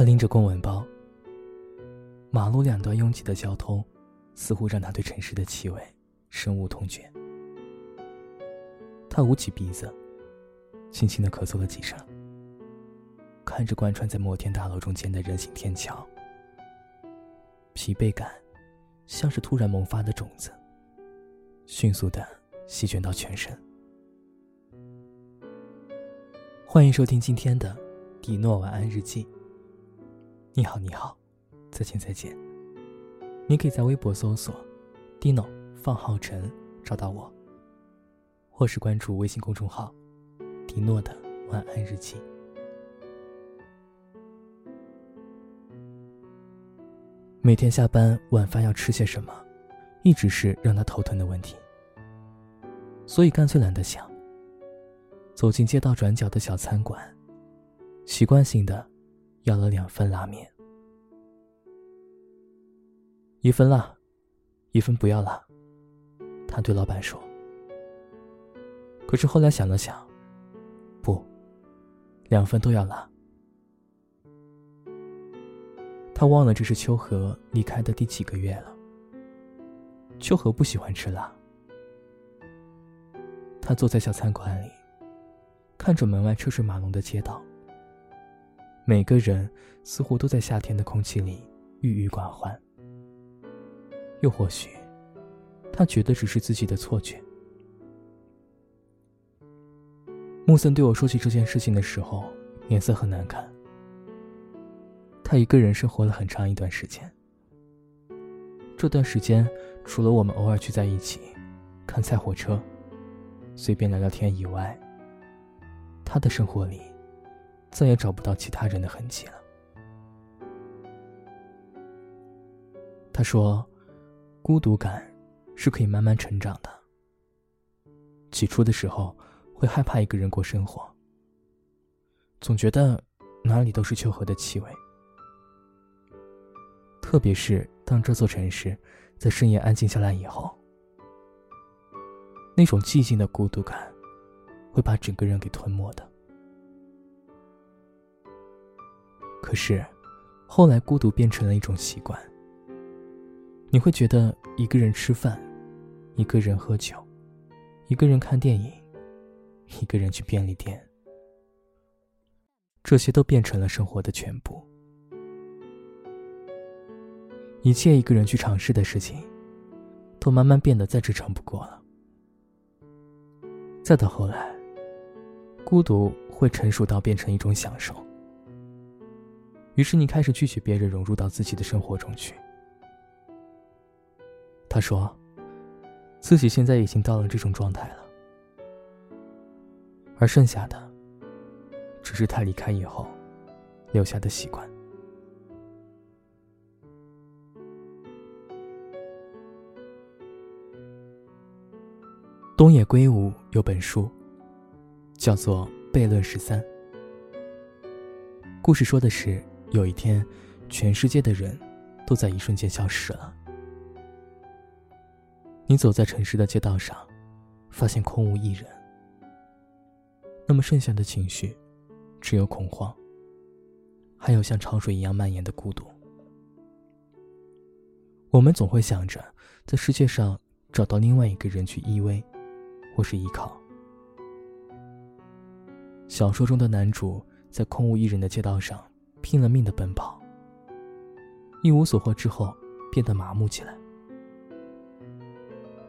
他拎着公文包，马路两端拥挤的交通，似乎让他对城市的气味深恶痛绝。他捂起鼻子，轻轻的咳嗽了几声，看着贯穿在摩天大楼中间的人行天桥，疲惫感像是突然萌发的种子，迅速的席卷到全身。欢迎收听今天的《迪诺晚安日记》。你好，你好，再见，再见。你可以在微博搜索 “Dino 放浩辰”找到我，或是关注微信公众号“迪诺的晚安日记”。每天下班晚饭要吃些什么，一直是让他头疼的问题，所以干脆懒得想。走进街道转角的小餐馆，习惯性的要了两份拉面，一份辣，一份不要辣。他对老板说。可是后来想了想，不，两份都要辣。他忘了这是秋荷离开的第几个月了。秋荷不喜欢吃辣。他坐在小餐馆里。看着门外车水马龙的街道，每个人似乎都在夏天的空气里郁郁寡欢。又或许，他觉得只是自己的错觉。穆森对我说起这件事情的时候，脸色很难看。他一个人生活了很长一段时间。这段时间，除了我们偶尔聚在一起，看菜火车，随便聊聊天以外，他的生活里，再也找不到其他人的痕迹了。他说：“孤独感是可以慢慢成长的。起初的时候，会害怕一个人过生活，总觉得哪里都是秋荷的气味。特别是当这座城市在深夜安静下来以后，那种寂静的孤独感。”会把整个人给吞没的。可是，后来孤独变成了一种习惯。你会觉得一个人吃饭，一个人喝酒，一个人看电影，一个人去便利店，这些都变成了生活的全部。一切一个人去尝试的事情，都慢慢变得再正常不过了。再到后来。孤独会成熟到变成一种享受，于是你开始拒绝别人融入到自己的生活中去。他说，自己现在已经到了这种状态了，而剩下的，只是他离开以后留下的习惯。东野圭吾有本书。叫做悖论十三。故事说的是，有一天，全世界的人都在一瞬间消失了。你走在城市的街道上，发现空无一人。那么剩下的情绪，只有恐慌，还有像潮水一样蔓延的孤独。我们总会想着，在世界上找到另外一个人去依偎，或是依靠。小说中的男主在空无一人的街道上拼了命的奔跑，一无所获之后变得麻木起来，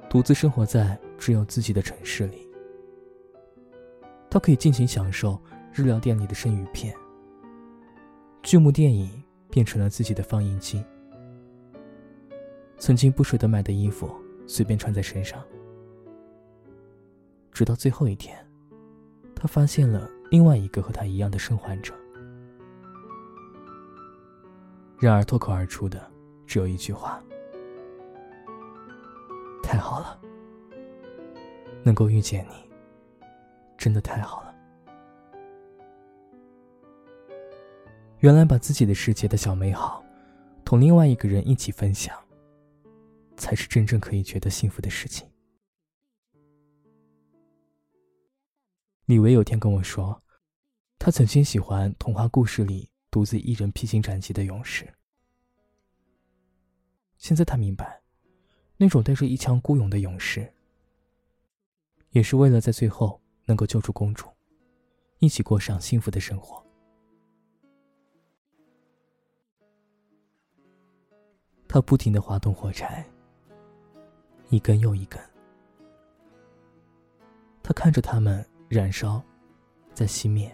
独自生活在只有自己的城市里。他可以尽情享受日料店里的生鱼片，剧目电影变成了自己的放映机，曾经不舍得买的衣服随便穿在身上，直到最后一天。他发现了另外一个和他一样的生还者，然而脱口而出的只有一句话：“太好了，能够遇见你，真的太好了。”原来把自己的世界的小美好，同另外一个人一起分享，才是真正可以觉得幸福的事情。李维有天跟我说，他曾经喜欢童话故事里独自一人披荆斩棘的勇士。现在他明白，那种带着一腔孤勇的勇士，也是为了在最后能够救出公主，一起过上幸福的生活。他不停的划动火柴，一根又一根。他看着它们燃烧，再熄灭，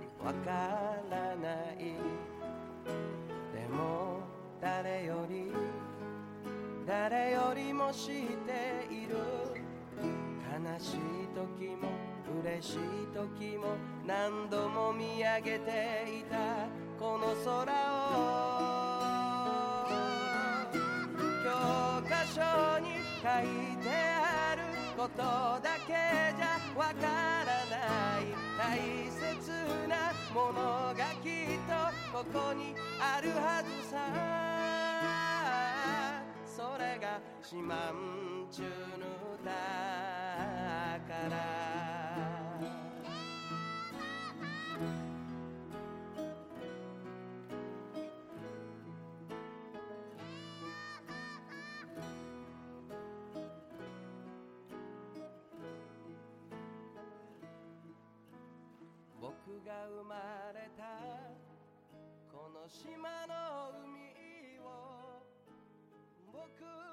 わからない。でも誰より誰よりも知っている。悲しい時も嬉しい時も何度も見上げていた。この空を教科書に書いてあることだけじゃわからない。ものがきっとここにあるはずさ。それが四万十のだから僕が生まれたこの島の海を僕